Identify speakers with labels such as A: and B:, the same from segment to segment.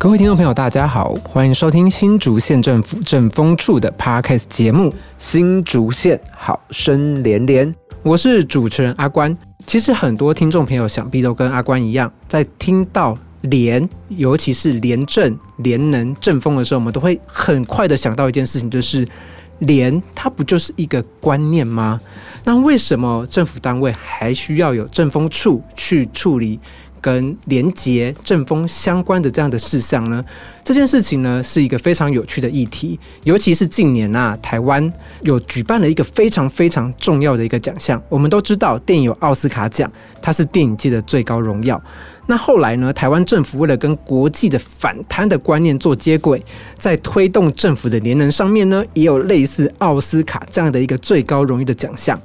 A: 各位听众朋友，大家好，欢迎收听新竹县政府政风处的 Podcast 节目《新竹县好声连连》，我是主持人阿关。其实很多听众朋友想必都跟阿关一样，在听到连，尤其是廉政、廉能、政风的时候，我们都会很快的想到一件事情，就是廉，它不就是一个观念吗？那为什么政府单位还需要有政风处去处理？跟廉洁正风相关的这样的事项呢，这件事情呢是一个非常有趣的议题，尤其是近年啊，台湾有举办了一个非常非常重要的一个奖项。我们都知道电影有奥斯卡奖，它是电影界的最高荣耀。那后来呢？台湾政府为了跟国际的反贪的观念做接轨，在推动政府的联能上面呢，也有类似奥斯卡这样的一个最高荣誉的奖项。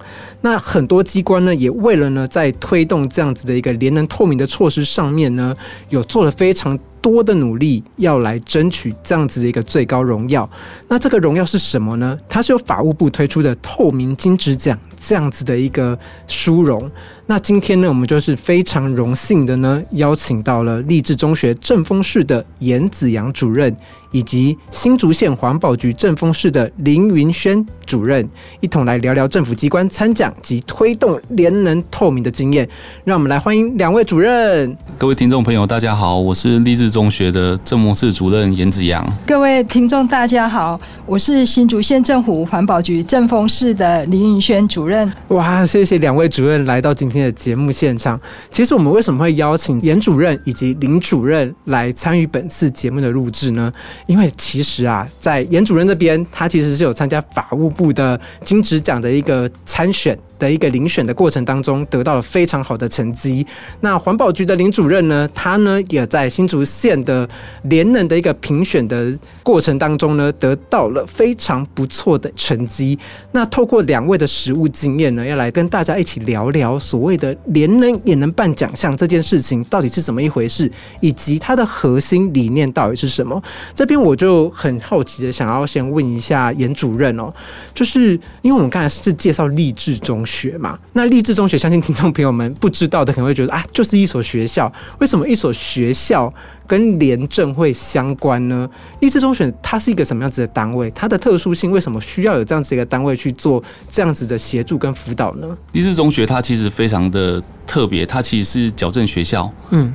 A: 那很多机关呢，也为了呢，在推动这样子的一个联能透明的措施上面呢，有做了非常。多的努力要来争取这样子的一个最高荣耀，那这个荣耀是什么呢？它是由法务部推出的透明金质奖这样子的一个殊荣。那今天呢，我们就是非常荣幸的呢，邀请到了励志中学正风室的严子阳主任。以及新竹县环保局政风室的林云轩主任，一同来聊聊政府机关参奖及推动联能透明的经验。让我们来欢迎两位主任。
B: 各位听众朋友，大家好，我是励志中学的政风室主任严子阳。
C: 各位听众大家好，我是新竹县政府环保局政风室的林云轩主任。
A: 哇，谢谢两位主任来到今天的节目现场。其实我们为什么会邀请严主任以及林主任来参与本次节目的录制呢？因为其实啊，在严主任这边，他其实是有参加法务部的金职奖的一个参选。的一个遴选的过程当中，得到了非常好的成绩。那环保局的林主任呢，他呢也在新竹县的联能的一个评选的过程当中呢，得到了非常不错的成绩。那透过两位的实务经验呢，要来跟大家一起聊聊所谓的联能也能办奖项这件事情到底是怎么一回事，以及它的核心理念到底是什么。这边我就很好奇的想要先问一下严主任哦，就是因为我们刚才是介绍励志中。学嘛，那励志中学，相信听众朋友们不知道的，可能会觉得啊，就是一所学校。为什么一所学校跟廉政会相关呢？励志中学它是一个什么样子的单位？它的特殊性为什么需要有这样子一个单位去做这样子的协助跟辅导呢？
B: 励志中学它其实非常的特别，它其实是矫正学校。嗯，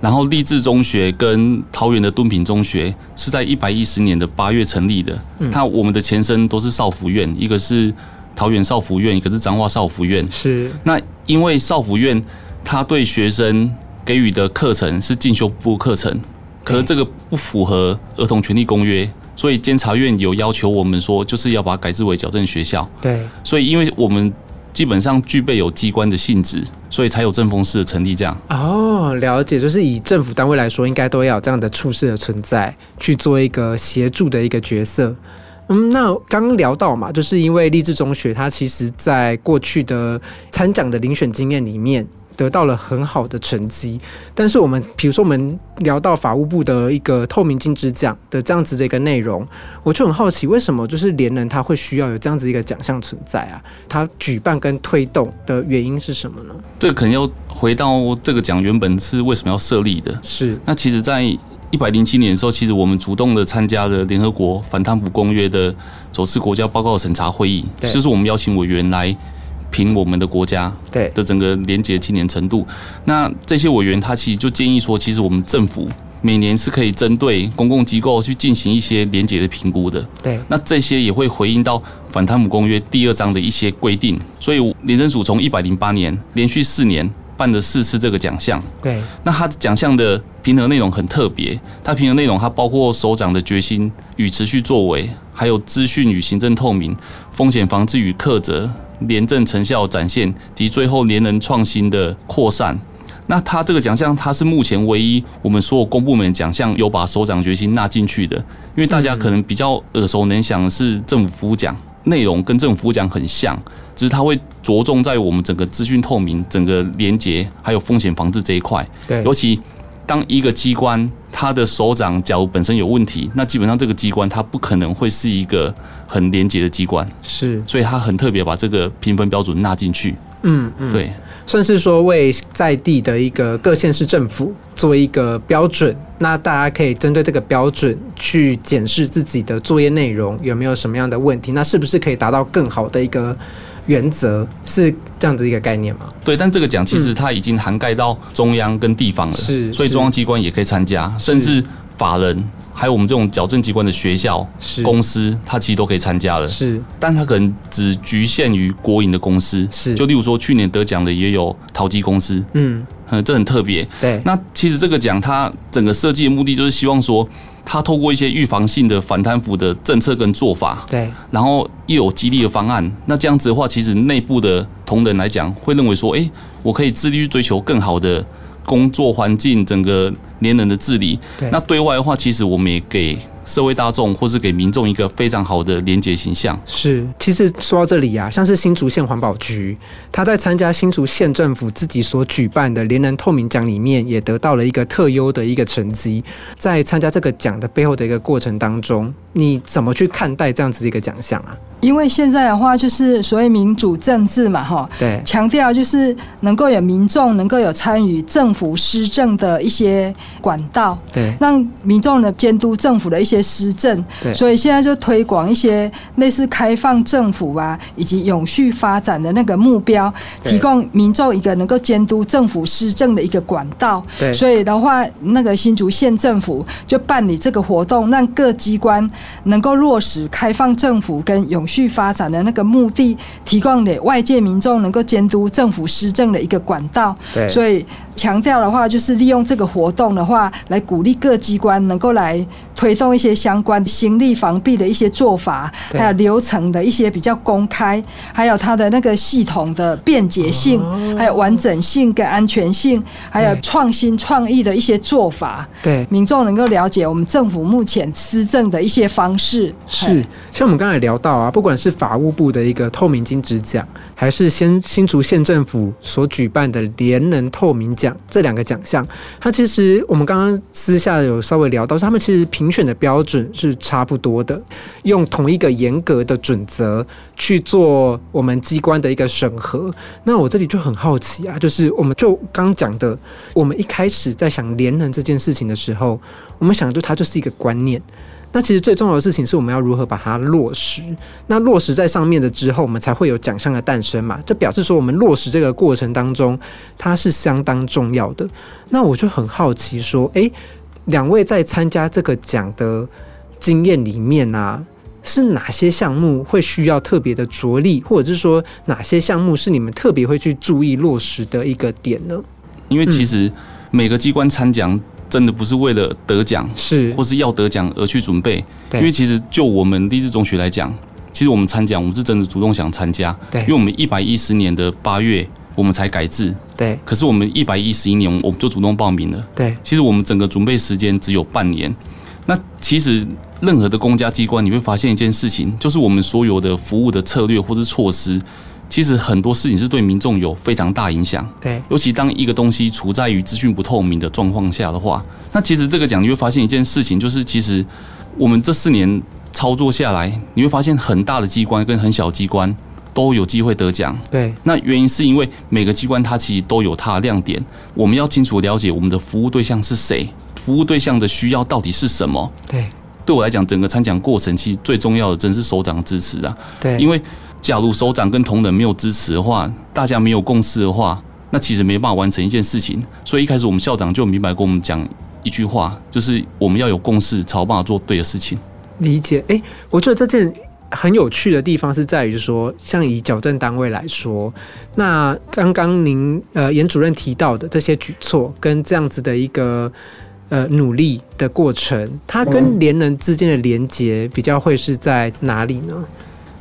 B: 然后励志中学跟桃园的敦品中学是在一百一十年的八月成立的。嗯，它我们的前身都是少福院，一个是。桃园少福院，一个是彰化少福院。
A: 是
B: 那因为少福院，他对学生给予的课程是进修部课程，可是这个不符合儿童权利公约，所以监察院有要求我们说，就是要把它改制为矫正学校。
A: 对，
B: 所以因为我们基本上具备有机关的性质，所以才有政风室的成立。这样
A: 哦，了解，就是以政府单位来说，应该都要有这样的处事的存在，去做一个协助的一个角色。嗯，那刚聊到嘛，就是因为励志中学，它其实在过去的参奖的遴选经验里面得到了很好的成绩。但是我们比如说我们聊到法务部的一个透明金质奖的这样子的一个内容，我就很好奇，为什么就是联人他会需要有这样子一个奖项存在啊？他举办跟推动的原因是什么呢？
B: 这可能要回到这个奖原本是为什么要设立的？
A: 是
B: 那其实，在一百零七年的时候，其实我们主动的参加了联合国反贪腐公约的首次国家报告审查会议，就是我们邀请委员来评我们的国家对的整个廉洁青年程度。那这些委员他其实就建议说，其实我们政府每年是可以针对公共机构去进行一些廉洁的评估的。
A: 对，
B: 那这些也会回应到反贪腐公约第二章的一些规定。所以廉政署从一百零八年连续四年。办了四次这个奖项，
A: 对，
B: 那他奖项的评核内容很特别，他评核内容它包括首长的决心与持续作为，还有资讯与行政透明、风险防治与克责、廉政成效展现及最后廉能创新的扩散。那他这个奖项，他是目前唯一我们所有公部门奖项有把首长决心纳进去的，因为大家可能比较耳熟能详的是政府服务奖。内容跟政府服务奖很像，只是它会着重在我们整个资讯透明、整个连接还有风险防治这一块。
A: 对，
B: 尤其当一个机关它的首长假如本身有问题，那基本上这个机关它不可能会是一个很廉洁的机关。
A: 是，
B: 所以它很特别把这个评分标准纳进去。
A: 嗯嗯，
B: 对，
A: 算是说为在地的一个各县市政府做一个标准，那大家可以针对这个标准去检视自己的作业内容有没有什么样的问题，那是不是可以达到更好的一个原则？是这样子一个概念吗？
B: 对，但这个奖其实它已经涵盖到中央跟地方了，
A: 是是
B: 所以中央机关也可以参加，甚至法人还有我们这种矫正机关的学校、
A: 是。
B: 公司，它其实都可以参加了。
A: 是。
B: 但它可能只局限于国营的公司，
A: 是。
B: 就例如说去年得奖的也有淘机公司，
A: 嗯，
B: 嗯，这很特别。
A: 对，
B: 那其实这个奖它整个设计的目的就是希望说，它透过一些预防性的反贪腐的政策跟做法，
A: 对，
B: 然后又有激励的方案，那这样子的话，其实内部的同仁来讲会认为说，诶，我可以致力去追求更好的工作环境，整个连人的治理。
A: 对
B: 那对外的话，其实我们也给社会大众或是给民众一个非常好的连结形象。
A: 是，其实说到这里啊，像是新竹县环保局，他在参加新竹县政府自己所举办的连人透明奖里面，也得到了一个特优的一个成绩。在参加这个奖的背后的一个过程当中，你怎么去看待这样子的一个奖项啊？
C: 因为现在的话就是所谓民主政治嘛，哈，
A: 对，
C: 强调就是能够有民众能够有参与政府施政的一些管道，
A: 对，
C: 让民众的监督政府的一些施政。
A: 对
C: 所以现在就推广一些类似开放政府啊，以及永续发展的那个目标，提供民众一个能够监督政府施政的一个管道。
A: 对，
C: 所以的话，那个新竹县政府就办理这个活动，让各机关能够落实开放政府跟永续发展的那个目的，提供给外界民众能够监督政府施政的一个管道。
A: 对，
C: 所以强调的话，就是利用这个活动的话，来鼓励各机关能够来推动一些相关心力防弊的一些做法，还有流程的一些比较公开，还有它的那个系统的便捷性，还有完整性跟安全性，还有创新创意的一些做法，
A: 对，
C: 民众能够了解我们政府目前施政的一些方式。
A: 是，像我们刚才聊到啊，不管是法务部的一个透明金质奖，还是先新竹县政府所举办的联能透明奖这两个奖项，它其实我们刚刚私下有稍微聊到，他们其实评选的标准是差不多的，用同一个严格的准则去做我们机关的一个审核。那我这里就很好奇啊，就是我们就刚讲的，我们一开始在想联能这件事情的时候，我们想就它就是一个观念。那其实最重要的事情是我们要如何把它落实。那落实在上面的之后，我们才会有奖项的诞生嘛。这表示说，我们落实这个过程当中，它是相当重要的。那我就很好奇说，诶，两位在参加这个奖的经验里面啊，是哪些项目会需要特别的着力，或者是说哪些项目是你们特别会去注意落实的一个点呢？
B: 因为其实每个机关参奖真的不是为了得奖
A: 是。
B: 或是要得奖而去准备，
A: 对。
B: 因为其实就我们励志中学来讲，其实我们参奖，我们是真的主动想参加，
A: 对。
B: 因为我们一百一十年的八月我们才改制，
A: 对。
B: 可是我们一百一十一年我们就主动报名了。
A: 对。
B: 其实我们整个准备时间只有半年。那其实任何的公家机关，你会发现一件事情，就是我们所有的服务的策略或是措施，其实很多事情是对民众有非常大影响。
A: 对
B: 尤其当一个东西处在于资讯不透明的状况下的话，那其实这个奖你会发现一件事情，就是其实我们这四年操作下来，你会发现很大的机关跟很小机关都有机会得奖。
A: 对
B: 那原因是因为每个机关它其实都有它的亮点，我们要清楚了解我们的服务对象是谁，服务对象的需要到底是什么。
A: 对
B: 对我来讲，整个参奖过程其实最重要的真是首长的支持啊，
A: 对，
B: 因为假如首长跟同仁没有支持的话，大家没有共识的话，那其实没办法完成一件事情。所以一开始我们校长就明白跟我们讲一句话，就是我们要有共识，才有办法做对的事情。
A: 理解，诶，我觉得这件很有趣的地方是在于说，像以矫正单位来说，那刚刚您呃严主任提到的这些举措跟这样子的一个呃努力的过程，它跟连人之间的连接比较会是在哪里呢？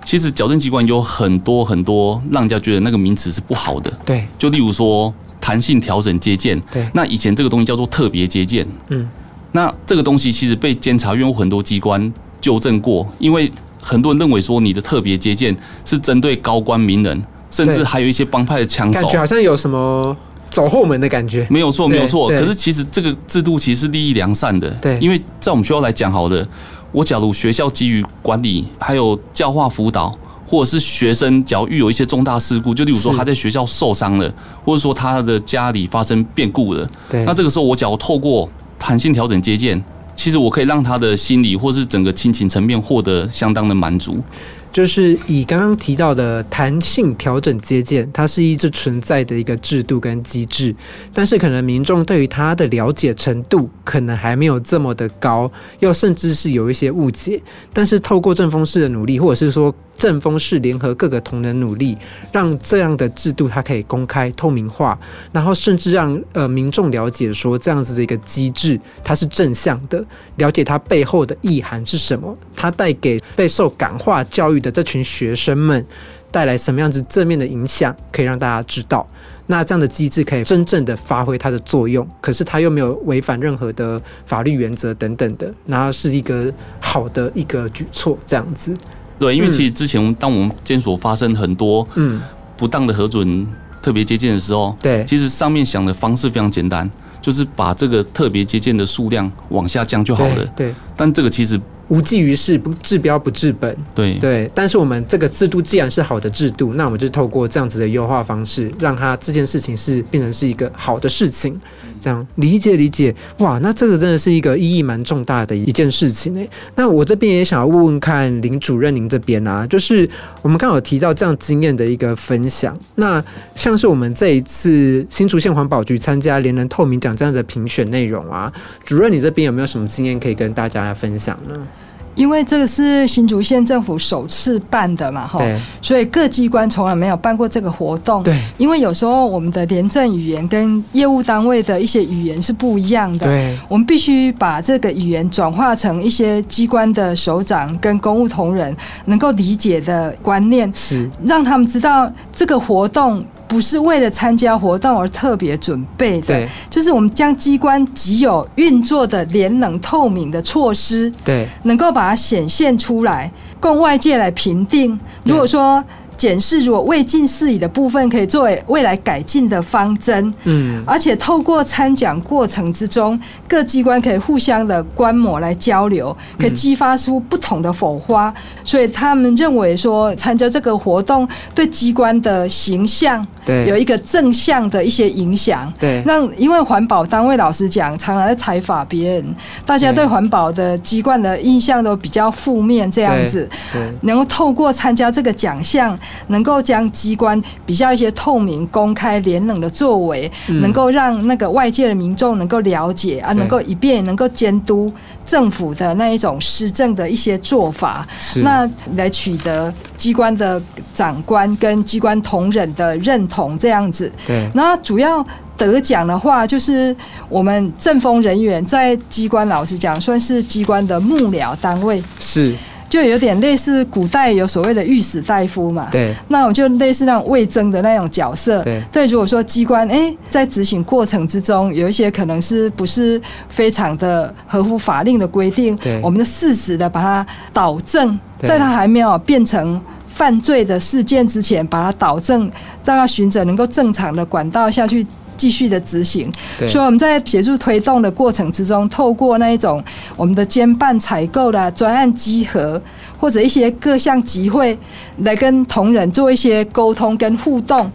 B: 其实矫正机关有很多很多让人家觉得那个名词是不好的，
A: 对。
B: 就例如说弹性调整接见，
A: 对，
B: 那以前这个东西叫做特别接见，
A: 嗯，
B: 那这个东西其实被监察院有很多机关纠正过，因为很多人认为说你的特别接见是针对高官名人，甚至还有一些帮派的枪手。
A: 感，觉好像有什么走后门的感觉。
B: 没有错，没有错。可是其实这个制度其实是利益良善的，
A: 对。
B: 因为在我们学校来讲，好的，我假如学校基于管理还有教化辅导，或者是学生，假如遇有一些重大事故，就例如说他在学校受伤了，或者说他的家里发生变故了，
A: 对，
B: 那这个时候我假如透过弹性调整接见，其实我可以让他的心理或是整个亲情层面获得相当的满足。
A: 就是以刚刚提到的弹性调整接见，它是一直存在的一个制度跟机制，但是可能民众对于它的了解程度可能还没有这么的高，又甚至是有一些误解。但是透过正风式的努力，或者是说正风是联合各个同仁努力，让这样的制度它可以公开透明化，然后甚至让呃民众了解说这样子的一个机制它是正向的，了解它背后的意涵是什么，它带给备受感化教育的这群学生们带来什么样子正面的影响，可以让大家知道。那这样的机制可以真正的发挥它的作用，可是它又没有违反任何的法律原则等等的，然后是一个好的一个举措，这样子。
B: 对，因为
A: 嗯。
B: 其实之前当我们监所发生很多
A: 嗯，
B: 不当的核准特别接见的时候，
A: 对，
B: 其实上面想的方式非常简单，就是把这个特别接见的数量往下降就好了。
A: 对，对，
B: 但这个其实
A: 无济于事，不治标不治本。
B: 对
A: 对，但是我们这个制度既然是好的制度，那我们就透过这样子的优化方式，让它这件事情是变成是一个好的事情。这样理解理解，哇，那这个真的是一个意义蛮重大的一件事情诶。那我这边也想要问问看林主任，您这边啊，就是我们刚好有提到这样经验的一个分享，那像是我们这一次新竹县环保局参加联人透明奖这样的评选内容啊，主任你这边有没有什么经验可以跟大家分享呢？
C: 因为这个是新竹县政府首次办的嘛，哈，所以各机关从来没有办过这个活动。
A: 对
C: 因为有时候我们的廉政语言跟业务单位的一些语言是不一样的。
A: 对
C: 我们必须把这个语言转化成一些机关的首长跟公务同仁能够理解的观念，
A: 是，
C: 让他们知道这个活动不是为了参加活动而特别准备的，就是我们将机关既有运作的联能透明的措施，
A: 对
C: 能够把它显现出来，供外界来评定。如果说检视如果未尽事宜的部分，可以作为未来改进的方针。
A: 嗯，
C: 而且透过参奖过程之中，各机关可以互相的观摩来交流，可以激发出不同的火花。所以他们认为说，参加这个活动对机关的形象
A: 对，
C: 有一个正向的一些影响。
A: 对
C: 让因为环保单位老师讲，常常在采访别人，大家对
A: 对
C: 环保的机关的印象都比较负面，这样子。
A: 对
C: 能够透过参加这个奖项，能够将机关比较一些透明、公开、廉能的作为，
A: 嗯。
C: 能够让那个外界的民众能够了解啊，能够以便能够监督政府的那一种施政的一些做法，
A: 是。
C: 那来取得机关的长官跟机关同仁的认同，这样子。
A: 对。
C: 那主要得奖的话，就是我们政风人员在机关，老实讲，算是机关的幕僚单位。
A: 是，
C: 就有点类似古代有所谓的御史大夫嘛，
A: 对
C: 那我就类似那种魏征的那种角色。
A: 对对
C: 如果说机关哎在执行过程之中有一些可能是不是非常的合乎法令的规定
A: 对，
C: 我们就适时的把它导正，在它还没有变成。犯罪的事件之前，把它导正，让它循着能够正常的管道下去继续的执行。所以我们在协助推动的过程之中，透过那一种我们的兼办采购的、专案集合，或者一些各项集会，来跟同仁做一些沟通跟互动。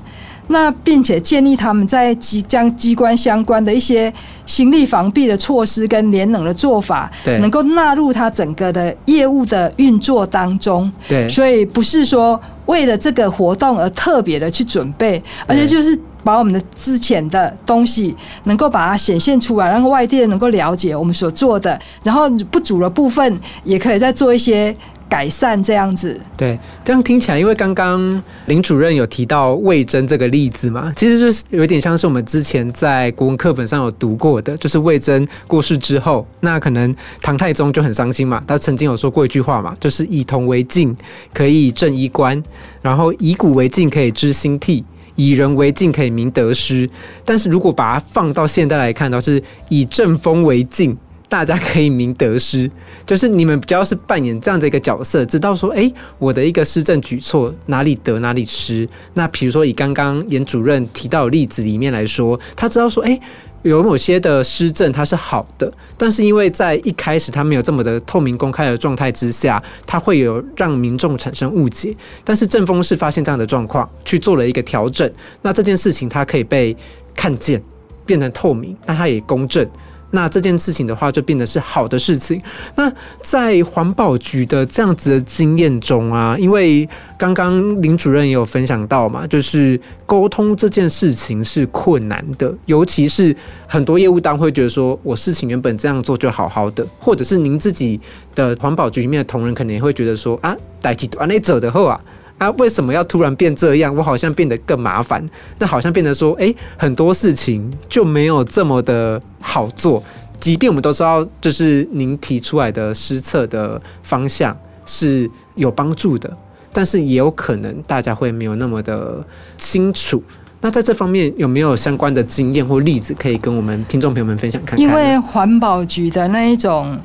C: 那并且建立他们在机将机关相关的一些心力防避的措施跟联能的做法
A: 对，
C: 能够纳入他整个的业务的运作当中。
A: 对
C: 所以不是说为了这个活动而特别的去准备，而且就是把我们的之前的东西能够把它显现出来，让外地人能够了解我们所做的，然后不足的部分也可以再做一些改善，这样子。
A: 对，这样听起来，因为刚刚林主任有提到魏征这个例子嘛，其实就是有点像是我们之前在国文课本上有读过的，就是魏征过世之后，那可能唐太宗就很伤心嘛，他曾经有说过一句话嘛，就是以铜为镜，可以正衣冠，然后以古为镜，可以知兴替。以人为镜，可以明得失。但是如果把它放到现在来看，都是以正风为镜，大家可以明得失，就是你们比较是扮演这样的一个角色，知道说，哎，我的一个施政举措哪里得哪里失。那比如说以刚刚严主任提到的例子里面来说，他知道说，哎。有某些的施政它是好的，但是因为在一开始它没有这么的透明公开的状态之下，它会有让民众产生误解。但是正风是发现这样的状况，去做了一个调整，那这件事情它可以被看见，变成透明，那它也公正。那这件事情的话，就变得是好的事情。那在环保局的这样子的经验中啊，因为刚刚林主任也有分享到嘛，就是沟通这件事情是困难的，尤其是很多业务单会觉得说，我事情原本这样做就好好的，或者是您自己的环保局里面的同仁可能也会觉得说，啊，代替完那走的后啊。啊，为什么要突然变这样？我好像变得更麻烦，那好像变得说，哎，很多事情就没有这么的好做。即便我们都知道，就是您提出来的施策的方向是有帮助的，但是也有可能大家会没有那么的清楚。那在这方面有没有相关的经验或例子可以跟我们听众朋友们分享看看？
C: 因为环保局的那一种。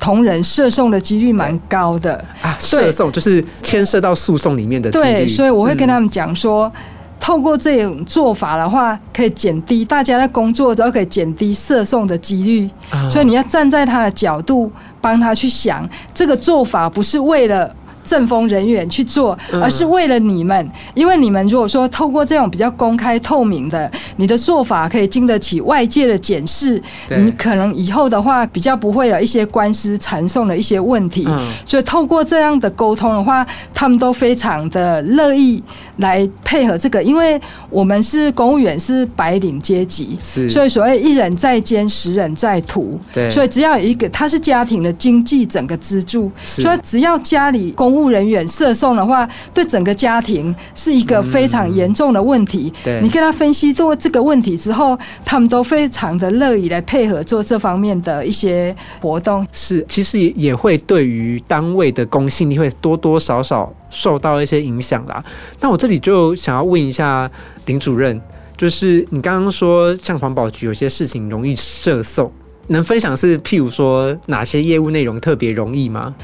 C: 同仁涉讼的几率蛮高的。
A: 啊，涉讼就是牵涉到诉讼里面的
C: 对，所以我会跟他们讲说，透过这种做法的话，可以减低大家在工作之后可以减低涉讼的几率。所以你要站在他的角度，帮他去想，这个做法不是为了。政风人员去做，而是为了你们，因为你们如果说透过这种比较公开透明的，你的做法可以经得起外界的检视，你可能以后的话比较不会有一些官司缠讼的一些问题。所以透过这样的沟通的话，他们都非常的乐意来配合这个，因为我们是公务员，是白领阶级，所以所谓一人在肩，十人在途。所以只要有一个，他是家庭的经济整个支柱，所以只要家里公公务人员涉送的话，对整个家庭是一个非常严重的问题。对你跟他分析做这个问题之后，他们都非常的乐意来配合做这方面的一些活动。
A: 是，其实也也会对于单位的公信力会多多少少受到一些影响啦。那我这里就想要问一下林主任，就是你刚刚说像环保局有些事情容易涉送，能分享是譬如说哪些业务内容特别容易吗？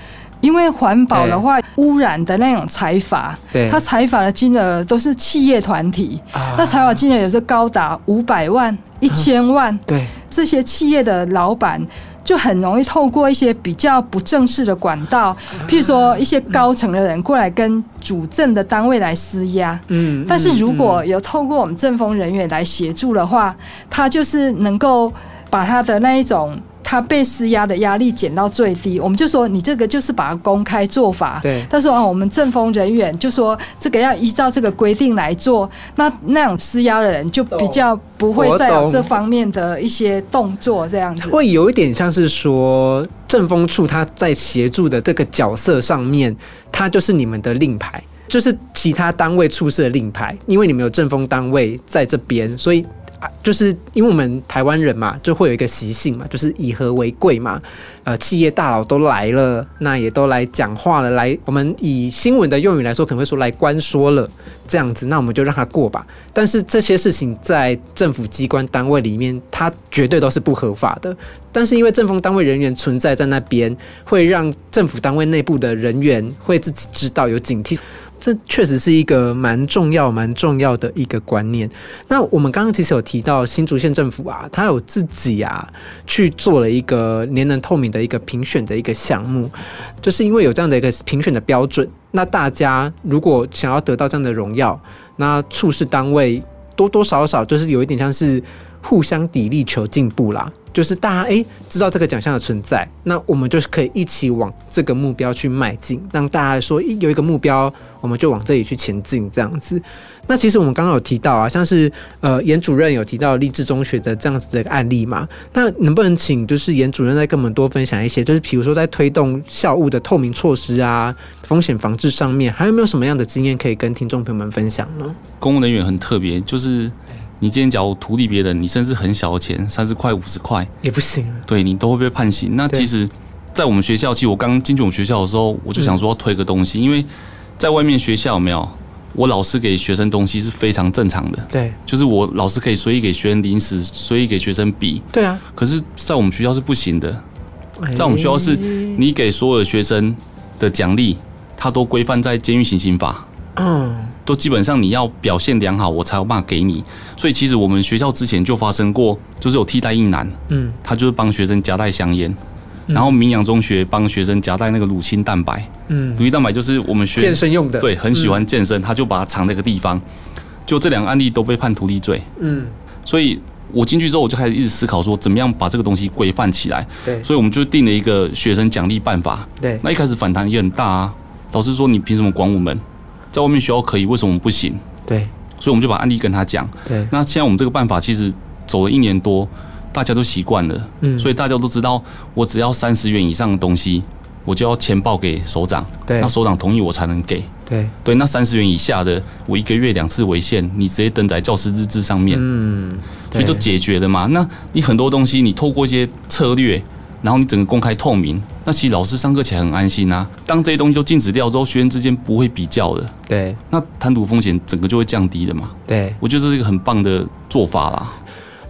C: 因为环保的话，污染的那种财阀，他财阀的金额都是企业团体，那财阀金额有时候高达五百万、一千万。
A: 对，
C: 这些企业的老板就很容易透过一些比较不正式的管道，譬如说一些高层的人过来跟主政的单位来施压。嗯，但是如果有透过我们政风人员来协助的话，他就是能够把他的那一种。他被施压的压力减到最低，我们就说你这个就是把它公开做法。
A: 对。
C: 但是啊，我们政风人员就说这个要依照这个规定来做，那那种施压的人就比较不会再有这方面的一些动作，这样子。
A: 会有一点像是说政风处他在协助的这个角色上面，他就是你们的令牌，就是其他单位出示的令牌，因为你们有政风单位在这边，所以。就是因为我们台湾人嘛，就会有一个习性嘛，就是以和为贵嘛。呃，企业大佬都来了，那也都来讲话了，来，我们以新闻的用语来说，可能会说来官说了这样子，那我们就让他过吧。但是这些事情在政府机关单位里面，它绝对都是不合法的。但是因为政风单位人员存在在那边，会让政府单位内部的人员会自己知道有警惕。这确实是一个蛮重要、蛮重要的一个观念。那我们刚刚其实有提到新竹县政府啊，它有自己啊去做了一个年能透明的一个评选的一个项目，就是因为有这样的一个评选的标准，那大家如果想要得到这样的荣耀，那处事单位多多少少就是有一点像是互相砥砺求进步啦。就是大家诶知道这个奖项的存在，那我们就是可以一起往这个目标去迈进，让大家说有一个目标，我们就往这里去前进这样子。那其实我们刚刚有提到啊，像是呃严主任有提到励志中学的这样子的案例嘛，那能不能请就是严主任再跟我们多分享一些，就是比如说在推动校务的透明措施啊、风险防治上面，还有没有什么样的经验可以跟听众朋友们分享呢？
B: 公务人员很特别，就是。你今天假如图利别人，你甚至很小的钱，三十块、五十块
A: 也不行，
B: 对你都会被判刑。那其实，在我们学校，其实我刚进去我们学校的时候，我就想说要推个东西，因为在外面学校有没有，我老师给学生东西是非常正常的，
A: 对，
B: 就是我老师可以随意给学生零食，随意给学生笔，
A: 对啊。
B: 可是，在我们学校是不行的，在我们学校是，你给所有的学生的奖励，它都规范在监狱行刑法，
A: 嗯，
B: 都基本上你要表现良好，我才有办法给你。所以其实我们学校之前就发生过，就是有替代役男，
A: 嗯，
B: 他就是帮学生夹带香烟，然后明阳中学帮学生夹带那个乳清蛋白，
A: 嗯。
B: 乳清蛋白就是我们学
A: 健身用的，
B: 对很喜欢健身，他就把它藏在一个地方，就这两个案例都被判徒弟罪，
A: 嗯，
B: 所以我进去之后我就开始一直思考说，怎么样把这个东西规范起来，
A: 对。
B: 所以我们就定了一个学生奖励办法。
A: 对，
B: 那一开始反弹也很大啊，老师说你凭什么管我们？在外面学校可以，为什么我们不行？
A: 对
B: 所以我们就把案例跟他讲。
A: 对，
B: 那现在我们这个办法其实走了一年多，大家都习惯了，
A: 嗯
B: 所以大家都知道，我只要三十元以上的东西，我就要钱报给首长，
A: 对
B: 那首长同意我才能给。
A: 对，
B: 对，那三十元以下的，我一个月两次为限，你直接登在教师日志上面，
A: 嗯，
B: 所以就解决了嘛。那你很多东西，你透过一些策略，然后你整个公开透明，那其实老师上课起来很安心啊。当这些东西都禁止掉之后，学生之间不会比较的，
A: 对
B: 那贪渎风险整个就会降低的嘛。
A: 对。
B: 我觉得这是一个很棒的做法啦。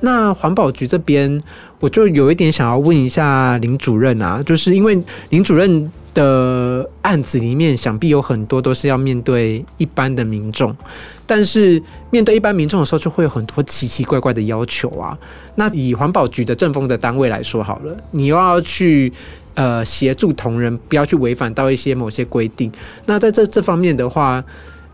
A: 那环保局这边，我就有一点想要问一下林主任啊，就是因为林主任的案子里面，想必有很多都是要面对一般的民众，但是面对一般民众的时候，就会有很多奇奇怪怪的要求啊。那以环保局的政风的单位来说好了，你又要去。呃，协助同仁不要去违反到一些某些规定。那在这这方面的话，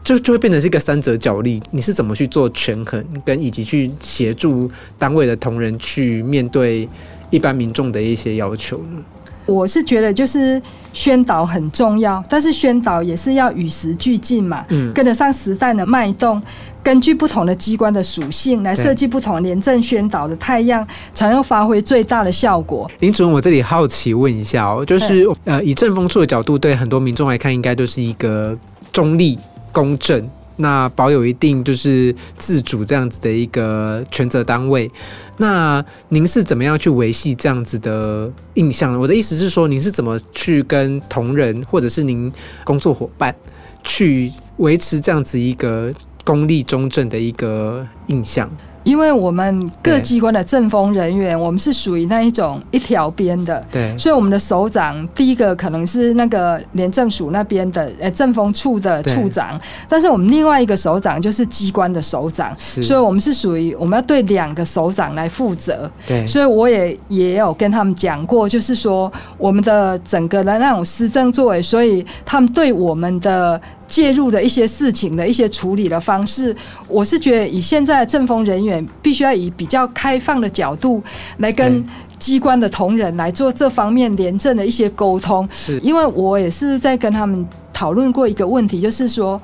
A: 就就会变成是一个三者角力，你是怎么去做权衡，跟以及去协助单位的同仁去面对一般民众的一些要求呢？
C: 我是觉得就是宣导很重要，但是宣导也是要与时俱进嘛，
A: 嗯。
C: 跟得上时代的脉动，根据不同的机关的属性来
A: 对。
C: 设计不同廉政宣导的太阳，才能发挥最大的效果。
A: 林主任，我这里好奇问一下哦，就是呃，以政风处的角度，对很多民众来看，应该都是一个中立、公正，那保有一定就是自主这样子的一个权责单位。那您是怎么样去维系这样子的印象呢？我的意思是说，您是怎么去跟同仁或者是您工作伙伴去维持这样子一个公立中正的一个印象？
C: 因为我们各机关的政风人员，我们是属于那一种一条边的，
A: 对。
C: 所以我们的首长第一个可能是那个廉政署那边的呃政风处的处长，但是我们另外一个首长就是机关的首长，
A: 是。
C: 所以我们是属于我们要对两个首长来负责。
A: 对。
C: 所以我也也有跟他们讲过，就是说我们的整个的那种施政作为，所以他们对我们的介入的一些事情的一些处理的方式，我是觉得以现在的政风人员必须要以比较开放的角度来跟机关的同仁来做这方面廉政的一些沟通，
A: 是
C: 因为我也是在跟他们讨论过一个问题，就是说。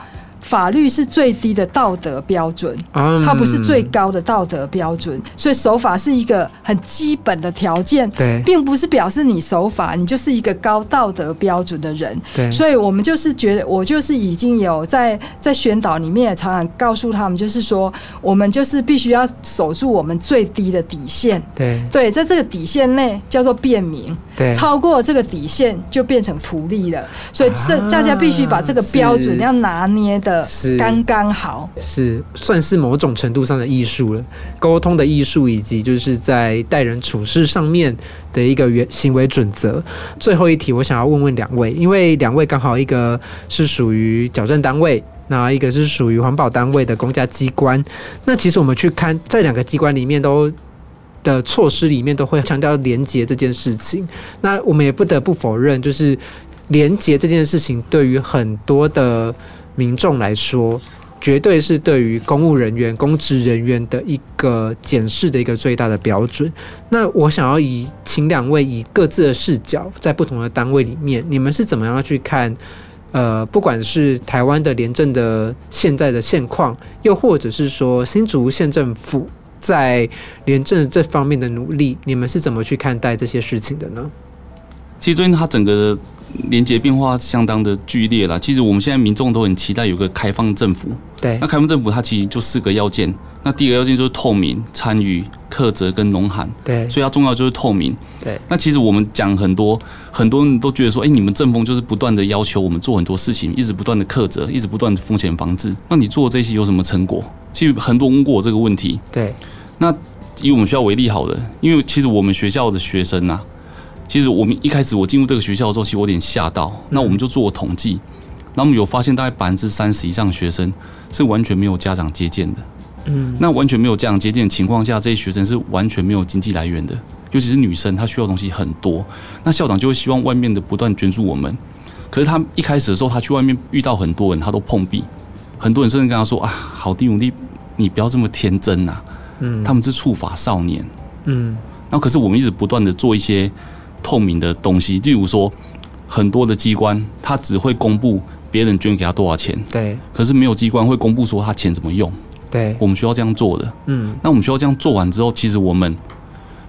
C: 法律是最低的道德标准，
A: 嗯
C: 它不是最高的道德标准，所以守法是一个很基本的条件，
A: 对
C: 并不是表示你守法，你就是一个高道德标准的人。
A: 对，
C: 所以我们就是觉得，我就是已经有在在宣导里面也常常告诉他们，就是说，我们就是必须要守住我们最低的底线。
A: 对
C: 对，在这个底线内叫做便民，
A: 对
C: 超过这个底线就变成图利了。所以这
A: 啊
C: 大家必须把这个标准要拿捏的
A: 是
C: 刚刚好。
A: 是算是某种程度上的艺术了，沟通的艺术，以及就是在待人处事上面的一个原行为准则。最后一题，我想要问问两位，因为两位刚好一个是属于矫正单位。那一个是属于环保单位的公家机关，那其实我们去看在两个机关里面都的措施里面都会强调廉洁这件事情。那我们也不得不否认，就是廉洁这件事情对于很多的民众来说，绝对是对于公务人员、公职人员的一个检视的一个最大的标准。那我想要以请两位以各自的视角，在不同的单位里面，你们是怎么样去看？呃，不管是台湾的廉政的现在的现况，又或者是说新竹县政府在廉政这方面的努力，你们是怎么去看待这些事情的呢？
B: 其实最近它整个的连接变化相当的剧烈了。其实我们现在民众都很期待有个开放政府。
A: 对
B: 那开放政府它其实就四个要件。那第一个要件就是透明、参与、克责跟农函，
A: 对
B: 所以它重要就是透明。
A: 对
B: 那其实我们讲很多，很多人都觉得说，哎、你们政风就是不断的要求我们做很多事情，一直不断的克责，一直不断的风险防治。那你做这些有什么成果？其实很多人问过我这个问题。
A: 对
B: 那以我们学校为例好了，因为其实我们学校的学生啊，其实我们一开始我进入这个学校的时候，其实我有点吓到。那我们就做了统计，那我们有发现大概百分之三十以上的学生是完全没有家长接见的。
A: 嗯，
B: 那完全没有家长接见的情况下，这些学生是完全没有经济来源的，尤其是女生，她需要东西很多。那校长就会希望外面的不断捐助我们，可是他一开始的时候，他去外面遇到很多人，他都碰壁，很多人甚至跟他说啊，好弟兄弟，你不要这么天真呐、
A: 嗯
B: 他们是触法少年。
A: 嗯
B: 那可是我们一直不断的做一些透明的东西，例如说很多的机关，它只会公布别人捐给他多少钱，
A: 对
B: 可是没有机关会公布说他钱怎么用。
A: 对
B: 我们需要这样做的。
A: 嗯
B: 那我们需要这样做完之后，其实我们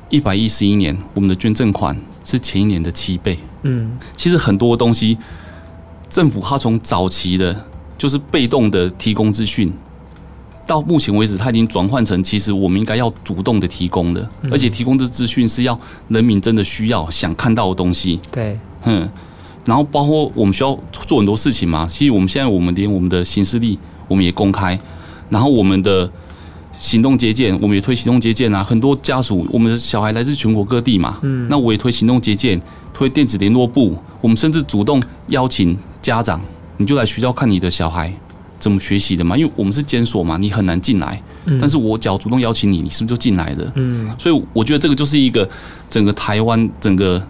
B: 一百一十一年我们的捐赠款是前一年的七倍。
A: 嗯
B: 其实很多东西，政府它从早期的就是被动的提供资讯，到目前为止，它已经转换成其实我们应该要主动的提供的，而且提供这资讯是要人民真的需要、想看到的东西。
A: 对
B: 嗯，然后包括我们需要做很多事情嘛。其实我们现在我们连我们的行事历我们也公开，然后我们的行动接见我们也推行动接见啊。很多家属，我们的小孩来自全国各地嘛，嗯，那我也推行动接见，推电子联络部，我们甚至主动邀请家长，你就来学校看你的小孩。怎么学习的嘛？因为我们是监所嘛，你很难进来。但是我只要主动邀请你，你是不是就进来了？
A: 嗯
B: 所以我觉得这个就是一个整个台湾整个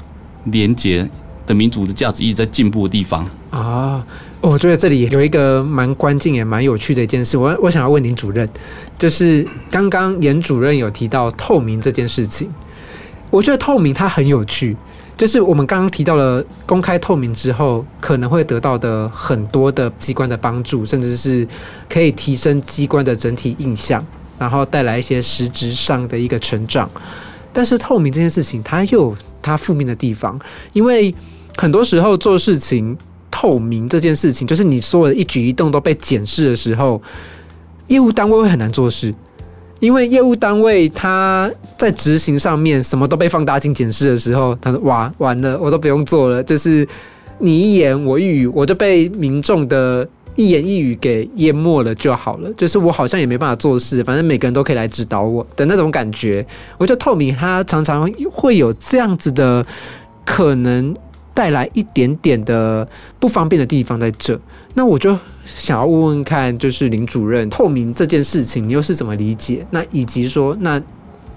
B: 连结的民主的价值一直在进步的地方。
A: 啊，我觉得这里有一个蛮关键也蛮有趣的一件事，我我想要问林主任，就是刚刚严主任有提到透明这件事情，我觉得透明它很有趣，就是我们刚刚提到了公开透明之后，可能会得到的很多的机关的帮助，甚至是可以提升机关的整体印象，然后带来一些实质上的一个成长。但是透明这件事情，它又有它负面的地方，因为很多时候做事情透明这件事情，就是你所有的一举一动都被检视的时候，业务单位会很难做事，因为业务单位他在执行上面什么都被放大镜检视的时候，他说哇完了，我都不用做了，就是你一言我一语，我就被民众的。一言一语给淹没了就好了，就是我好像也没办法做事，反正每个人都可以来指导我的那种感觉。我觉得透明他常常会有这样子的可能带来一点点的不方便的地方在这。那我就想要问问看，就是林主任，透明这件事情你又是怎么理解？那以及说，那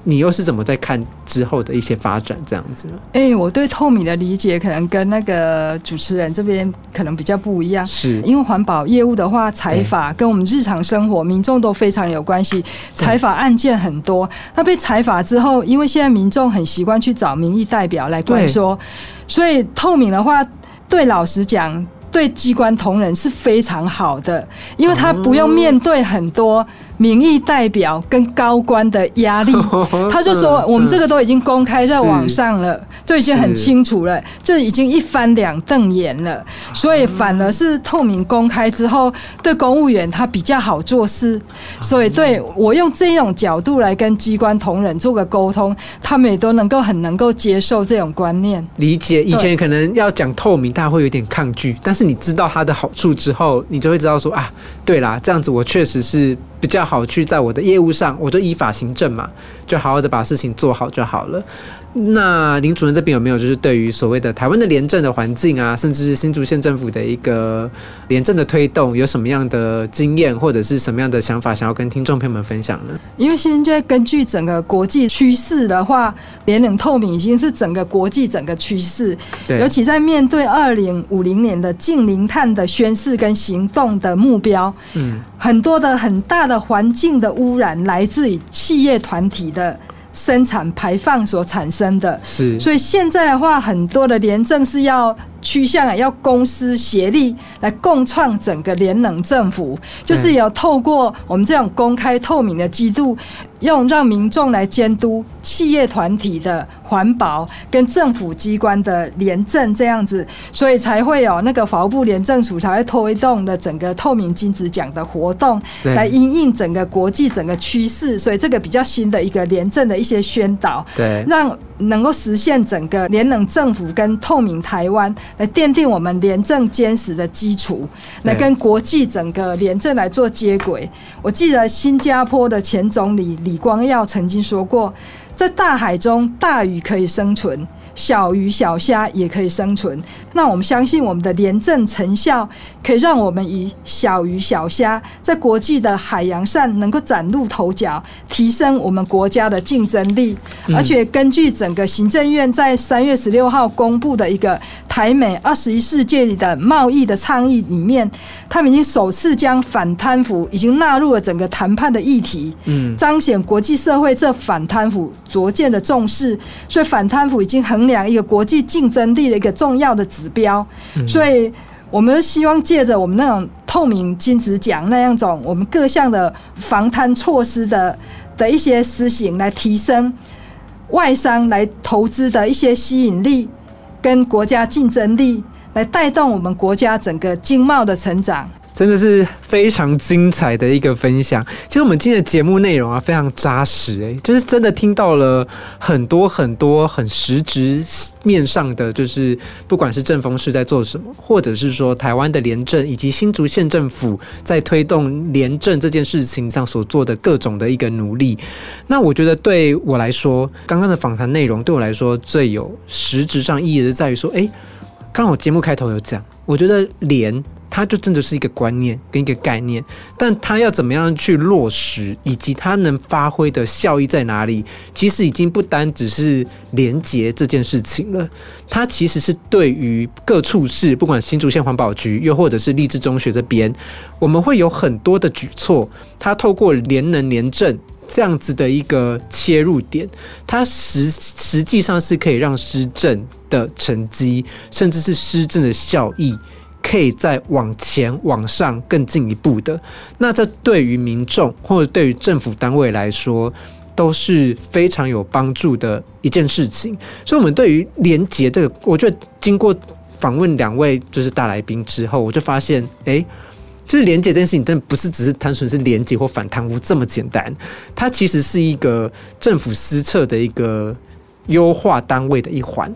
A: 你又是怎么在看之后的一些发展这样子呢？
C: 哎、我对透明的理解可能跟那个主持人这边可能比较不一样。
A: 是
C: 因为环保业务的话，采法跟我们日常生活民众都非常有关系，采法案件很多。那被采法之后，因为现在民众很习惯去找民意代表来关说，所以透明的话，对老实讲，对机关同仁是非常好的，因为他不用面对很多民意代表跟高官的压力。他就说，我们这个都已经公开在网上了，就已经很清楚了，这已经一翻两瞪眼了。所以反而是透明公开之后，对公务员他比较好做事。所以对我用这种角度来跟机关同仁做个沟通，他们也都能够很能够接受这种观念。
A: 理解，以前可能要讲透明，大家会有点抗拒，但是你知道它的好处之后，你就会知道说啊，对啦，这样子我确实是比较好去在我的业务上，我就依法行政嘛，就好好的把事情做好就好了。那林主任这边有没有就是对于所谓的台湾的廉政的环境啊，甚至是新竹县政府的一个廉政的推动，有什么样的经验或者是什么样的想法，想要跟听众朋友们分享呢？
C: 因为现在根据整个国际趋势的话，廉冷透明已经是整个国际整个趋势，
A: 对，
C: 尤其在面对二零五零年的近零碳的宣誓跟行动的目标，
A: 嗯，
C: 很多的很大的环境的污染来自于企业团体的生产排放所产生的。
A: 是，
C: 所以现在的话，很多的廉政是要趋向啊，要公司协力来共创整个联能政府，就是有透过我们这种公开透明的制度，用让民众来监督企业团体的环保跟政府机关的廉政这样子，所以才会有那个法务部廉政署才会推动的整个透明金子奖的活动，
A: 对
C: 来因应整个国际整个趋势，所以这个比较新的一个廉政的一些宣导。
A: 对，
C: 让能够实现整个廉能政府跟透明台湾，来奠定我们廉政坚实的基础，来跟国际整个廉政来做接轨。我记得新加坡的前总理李光耀曾经说过，在大海中大鱼可以生存，小鱼小虾也可以生存。那我们相信我们的廉政成效，可以让我们以小鱼小虾在国际的海洋上能够崭露头角，提升我们国家的竞争力。而且根据整个行政院在三月十六号公布的一个台美二十一世纪的贸易的倡议里面，他们已经首次将反贪腐已经纳入了整个谈判的议题，嗯，彰显国际社会这反贪腐逐渐的重视，所以反贪腐已经衡量一个国际竞争力的一个重要的指标，所以我们希望借着我们那种透明金子奖那样种我们各项的防贪措施的的一些施行，来提升外商来投资的一些吸引力跟国家竞争力，来带动我们国家整个经贸的成长。
A: 真的是非常精彩的一个分享。其实我们今天的节目内容啊，非常扎实诶，就是真的听到了很多很多很实质面上的，就是不管是政风是在做什么，或者是说台湾的廉政以及新竹县政府在推动廉政这件事情上所做的各种的一个努力。那我觉得对我来说，刚刚的访谈内容对我来说最有实质上意义的，在于说，诶，刚好节目开头有讲，我觉得廉。它就真的是一个观念跟一个概念，但它要怎么样去落实，以及它能发挥的效益在哪里，其实已经不单只是连结这件事情了。它其实是对于各处事，不管新竹县环保局，又或者是励志中学这边，我们会有很多的举措。它透过联能联政这样子的一个切入点，它实实际上是可以让施政的成绩，甚至是施政的效益。可以再往前往上更进一步的，那这对于民众或者对于政府单位来说都是非常有帮助的一件事情。所以，我们对于廉洁这个，我觉得经过访问两位就是大来宾之后，我就发现，哎，就是廉洁这件事情，真的不是只是单纯是廉洁或反贪污这么简单，它其实是一个政府施策的一个优化单位的一环。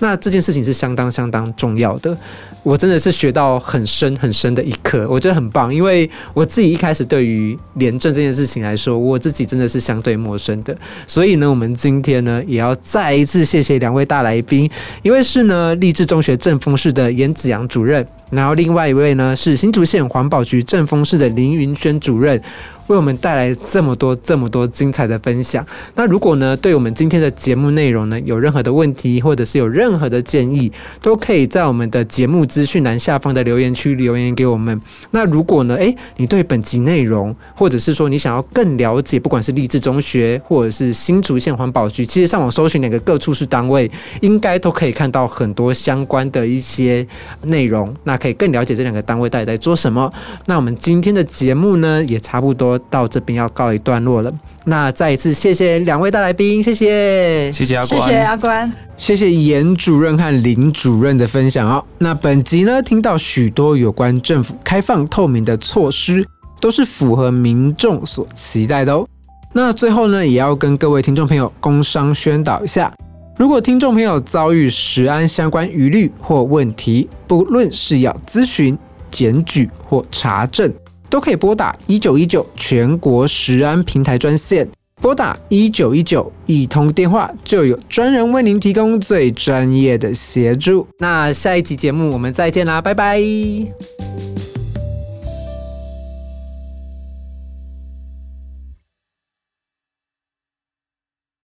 A: 那这件事情是相当相当重要的，我真的是学到很深很深的一课，我觉得很棒。因为我自己一开始对于廉政这件事情来说，我自己真的是相对陌生的。所以呢，我们今天呢也要再一次谢谢两位大来宾，一位是呢励志中学正风室的严子阳主任，然后另外一位呢是新竹县环保局正风室的林云轩主任。为我们带来这么多、这么多精彩的分享。那如果呢，对我们今天的节目内容呢，有任何的问题，或者是有任何的建议，都可以在我们的节目资讯栏下方的留言区留言给我们。那如果呢，诶，你对本集内容，或者是说你想要更了解，不管是励志中学或者是新竹县环保局，其实上网搜寻两个各处室单位，应该都可以看到很多相关的一些内容。那可以更了解这两个单位到底在做什么。那我们今天的节目呢，也差不多。到这边要告一段落了，那再一次谢谢两位大来宾，谢谢，
B: 谢谢阿关，
C: 谢谢阿关，
A: 谢谢严主任和林主任的分享哦。那本集呢，听到许多有关政府开放透明的措施，都是符合民众所期待的哦。那最后呢，也要跟各位听众朋友工商宣导一下，如果听众朋友遭遇食安相关疑虑或问题，不论是要咨询、检举或查证。都可以拨打一九一九全国食安平台专线，拨打一九一九一通电话就有专人为您提供最专业的协助。那下一集节目我们再见啦，拜拜。